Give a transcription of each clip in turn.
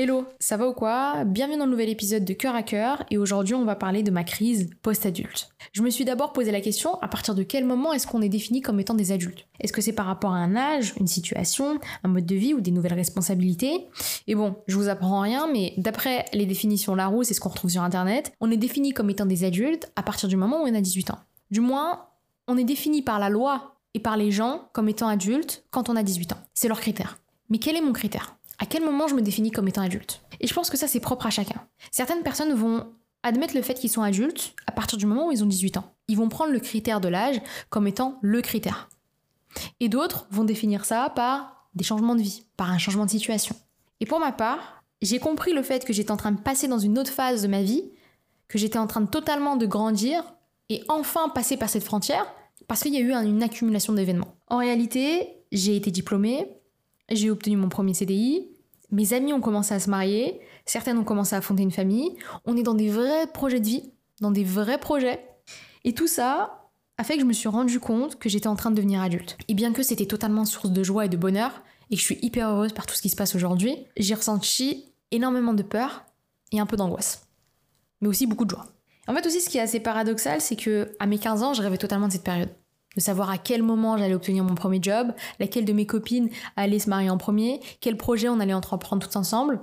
Hello, ça va ou quoi? Bienvenue dans le nouvel épisode de Cœur à Cœur et aujourd'hui on va parler de ma crise post-adulte. Je me suis d'abord posé la question à partir de quel moment est-ce qu'on est défini comme étant des adultes? Est-ce que c'est par rapport à un âge, une situation, un mode de vie ou des nouvelles responsabilités? Et bon, je vous apprends rien mais d'après les définitions Larousse c'est ce qu'on retrouve sur internet, on est défini comme étant des adultes à partir du moment où on a 18 ans. Du moins, on est défini par la loi et par les gens comme étant adultes quand on a 18 ans. C'est leur critère. Mais quel est mon critère? À quel moment je me définis comme étant adulte? Et je pense que ça, c'est propre à chacun. Certaines personnes vont admettre le fait qu'ils sont adultes à partir du moment où ils ont 18 ans. Ils vont prendre le critère de l'âge comme étant le critère. Et d'autres vont définir ça par des changements de vie, par un changement de situation. Et pour ma part, j'ai compris le fait que j'étais en train de passer dans une autre phase de ma vie, que j'étais en train de totalement de grandir et enfin passer par cette frontière parce qu'il y a eu une accumulation d'événements. En réalité, j'ai été diplômée, j'ai obtenu mon premier CDI, mes amis ont commencé à se marier, certaines ont commencé à fonder une famille, on est dans des vrais projets de vie, dans des vrais projets. Et tout ça a fait que je me suis rendu compte que j'étais en train de devenir adulte. Et bien que c'était totalement source de joie et de bonheur, et que je suis hyper heureuse par tout ce qui se passe aujourd'hui, j'ai ressenti énormément de peur et un peu d'angoisse. Mais aussi beaucoup de joie. En fait aussi ce qui est assez paradoxal, c'est que à mes 15 ans, je rêvais totalement de cette période de savoir à quel moment j'allais obtenir mon premier job, laquelle de mes copines allait se marier en premier, quel projet on allait entreprendre tous ensemble.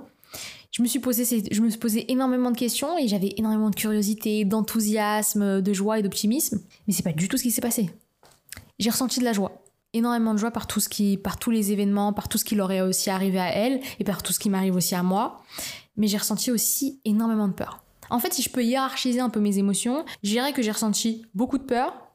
Je me suis posé, je me suis énormément de questions et j'avais énormément de curiosité, d'enthousiasme, de joie et d'optimisme. Mais c'est pas du tout ce qui s'est passé. J'ai ressenti de la joie, énormément de joie par tout ce qui, par tous les événements, par tout ce qui leur est aussi arrivé à elle et par tout ce qui m'arrive aussi à moi. Mais j'ai ressenti aussi énormément de peur. En fait, si je peux hiérarchiser un peu mes émotions, je dirais que j'ai ressenti beaucoup de peur,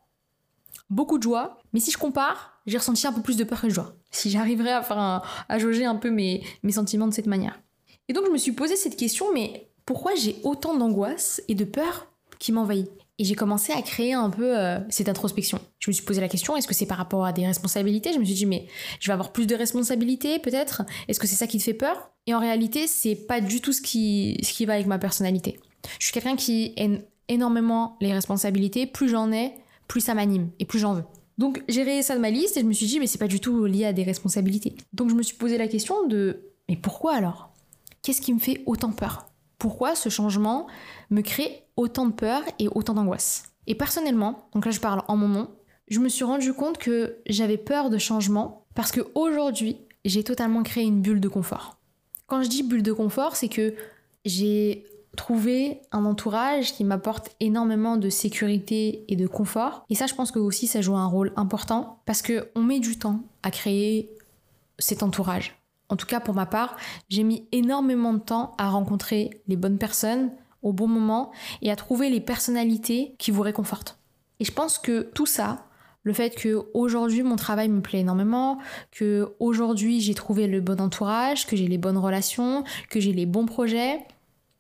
beaucoup de joie, mais si je compare, j'ai ressenti un peu plus de peur que de joie. Si j'arriverais à faire à jauger un peu mes, mes sentiments de cette manière. Et donc je me suis posé cette question, mais pourquoi j'ai autant d'angoisse et de peur qui m'envahit? Et j'ai commencé à créer un peu euh, cette introspection. Je me suis posé la question, est-ce que c'est par rapport à des responsabilités? Je me suis dit, mais je vais avoir plus de responsabilités peut-être? Est-ce que c'est ça qui te fait peur? Et en réalité, c'est pas du tout ce qui, ce qui va avec ma personnalité. Je suis quelqu'un qui aime énormément les responsabilités. Plus j'en ai, plus ça m'anime et plus j'en veux. Donc j'ai rayé ça de ma liste et je me suis dit mais c'est pas du tout lié à des responsabilités. Donc je me suis posé la question de mais pourquoi alors? Qu'est-ce qui me fait autant peur? Pourquoi ce changement me crée autant de peur et autant d'angoisse? Et personnellement, donc là je parle en mon nom, je me suis rendu compte que j'avais peur de changement parce que aujourd'hui, j'ai totalement créé une bulle de confort. Quand je dis bulle de confort, c'est que j'ai trouver un entourage qui m'apporte énormément de sécurité et de confort. Et ça, je pense que aussi, ça joue un rôle important parce que on met du temps à créer cet entourage. En tout cas, pour ma part, j'ai mis énormément de temps à rencontrer les bonnes personnes au bon moment et à trouver les personnalités qui vous réconfortent. Et je pense que tout ça, le fait que aujourd'hui mon travail me plaît énormément, que aujourd'hui j'ai trouvé le bon entourage, que j'ai les bonnes relations, que j'ai les bons projets,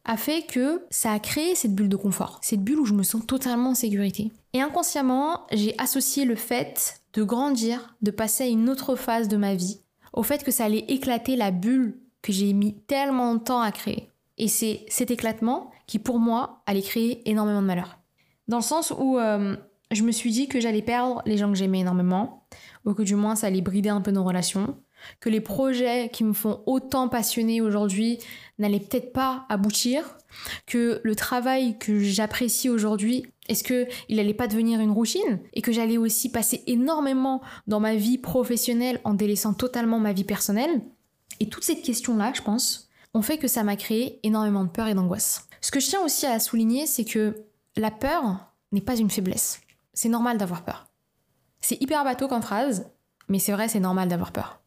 a fait que ça a créé cette bulle de confort, cette bulle où je me sens totalement en sécurité. Et inconsciemment, j'ai associé le fait de grandir, de passer à une autre phase de ma vie, au fait que ça allait éclater la bulle que j'ai mis tellement de temps à créer. Et c'est cet éclatement qui, pour moi, allait créer énormément de malheur. Dans le sens où euh, je me suis dit que j'allais perdre les gens que j'aimais énormément, ou que du moins ça allait brider un peu nos relations, que les projets qui me font autant passionner aujourd'hui n'allaient peut-être pas aboutir, que le travail que j'apprécie aujourd'hui, est-ce que il allait pas devenir une routine et que j'allais aussi passer énormément dans ma vie professionnelle en délaissant totalement ma vie personnelle? Et toutes ces questions-là, je pense, ont fait que ça m'a créé énormément de peur et d'angoisse. Ce que je tiens aussi à souligner, c'est que la peur n'est pas une faiblesse. C'est normal d'avoir peur. C'est hyper bateau comme phrase, mais c'est vrai, c'est normal d'avoir peur.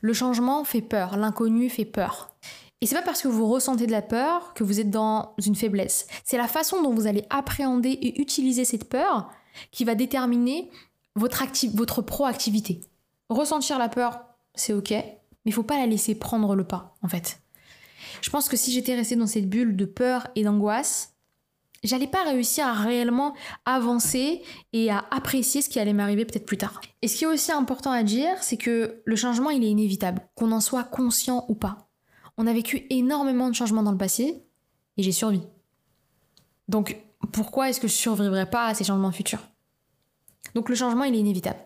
Le changement fait peur, l'inconnu fait peur. Et c'est pas parce que vous ressentez de la peur que vous êtes dans une faiblesse. C'est la façon dont vous allez appréhender et utiliser cette peur qui va déterminer votre, votre proactivité. Ressentir la peur, c'est ok, mais il faut pas la laisser prendre le pas, en fait. Je pense que si j'étais restée dans cette bulle de peur et d'angoisse, j'allais pas réussir à réellement avancer et à apprécier ce qui allait m'arriver peut-être plus tard. Et ce qui est aussi important à dire, c'est que le changement, il est inévitable, qu'on en soit conscient ou pas. On a vécu énormément de changements dans le passé et j'ai survécu. Donc, pourquoi est-ce que je survivrai pas à ces changements futurs? Donc, le changement, il est inévitable.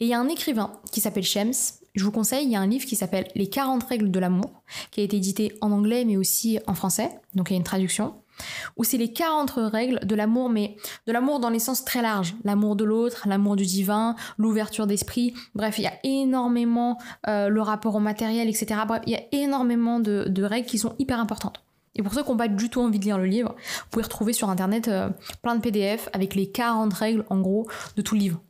Et il y a un écrivain qui s'appelle Shems, je vous conseille, il y a un livre qui s'appelle Les 40 règles de l'amour, qui a été édité en anglais mais aussi en français, donc il y a une traduction, où c'est les 40 règles de l'amour, mais de l'amour dans les sens très larges. L'amour de l'autre, l'amour du divin, l'ouverture d'esprit, bref, il y a énormément euh, le rapport au matériel, etc. Bref, il y a énormément de, règles qui sont hyper importantes. Et pour ceux qui n'ont pas du tout envie de lire le livre, vous pouvez retrouver sur internet euh, plein de PDF avec les 40 règles en gros de tout le livre.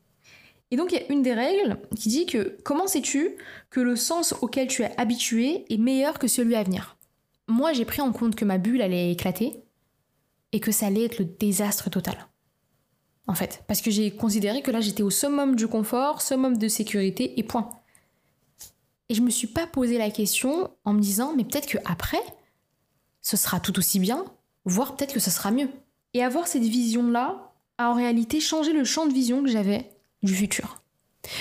Et donc il y a une des règles qui dit que comment sais-tu que le sens auquel tu es habitué est meilleur que celui à venir? Moi j'ai pris en compte que ma bulle allait éclater et que ça allait être le désastre total. En fait, parce que j'ai considéré que là j'étais au summum du confort, summum de sécurité et point. Et je me suis pas posé la question en me disant mais peut-être que après ce sera tout aussi bien, voire peut-être que ce sera mieux. Et avoir cette vision-là a en réalité changé le champ de vision que j'avais du futur.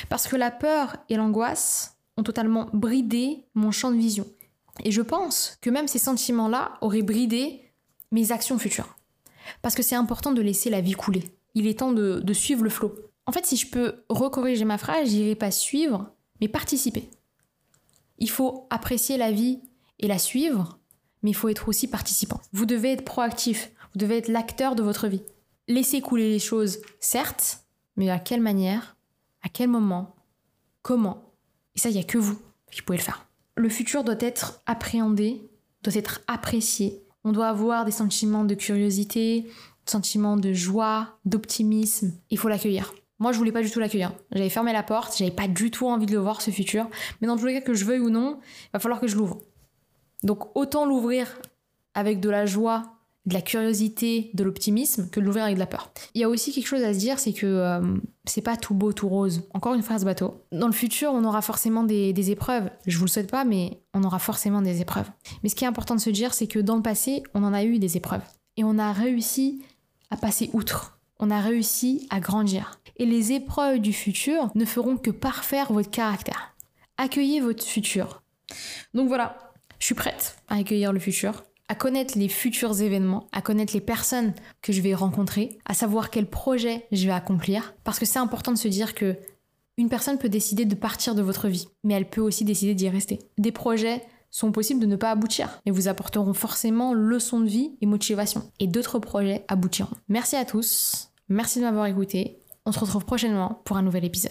Parce que la peur et l'angoisse ont totalement bridé mon champ de vision. Et je pense que même ces sentiments-là auraient bridé mes actions futures. Parce que c'est important de laisser la vie couler. Il est temps de, suivre le flot. En fait, si je peux recorriger ma phrase, je dirais pas suivre, mais participer. Il faut apprécier la vie et la suivre, mais il faut être aussi participant. Vous devez être proactif, vous devez être l'acteur de votre vie. Laissez couler les choses, certes, mais à quelle manière, à quel moment, comment. Et ça, il n'y a que vous qui pouvez le faire. Le futur doit être appréhendé, doit être apprécié. On doit avoir des sentiments de curiosité, sentiments de joie, d'optimisme. Il faut l'accueillir. Moi, je voulais pas du tout l'accueillir. J'avais fermé la porte, j'avais pas du tout envie de le voir, ce futur. Mais dans tous les cas, que je veuille ou non, il va falloir que je l'ouvre. Donc autant l'ouvrir avec de la joie, de la curiosité, de l'optimisme que de l'ouvrir avec de la peur. Il y a aussi quelque chose à se dire, c'est que euh, c'est pas tout beau, tout rose. Encore une phrase bateau. Dans le futur, on aura forcément des, des, épreuves. Je vous le souhaite pas, mais on aura forcément des épreuves. Mais ce qui est important de se dire, c'est que dans le passé, on en a eu des épreuves. Et on a réussi à passer outre. On a réussi à grandir. Et les épreuves du futur ne feront que parfaire votre caractère. Accueillez votre futur. Donc voilà, je suis prête à accueillir le futur, à connaître les futurs événements, à connaître les personnes que je vais rencontrer, à savoir quel projet je vais accomplir. Parce que c'est important de se dire que une personne peut décider de partir de votre vie, mais elle peut aussi décider d'y rester. Des projets sont possibles de ne pas aboutir, mais vous apporteront forcément leçons de vie et motivation. Et d'autres projets aboutiront. Merci à tous, merci de m'avoir écouté. On se retrouve prochainement pour un nouvel épisode.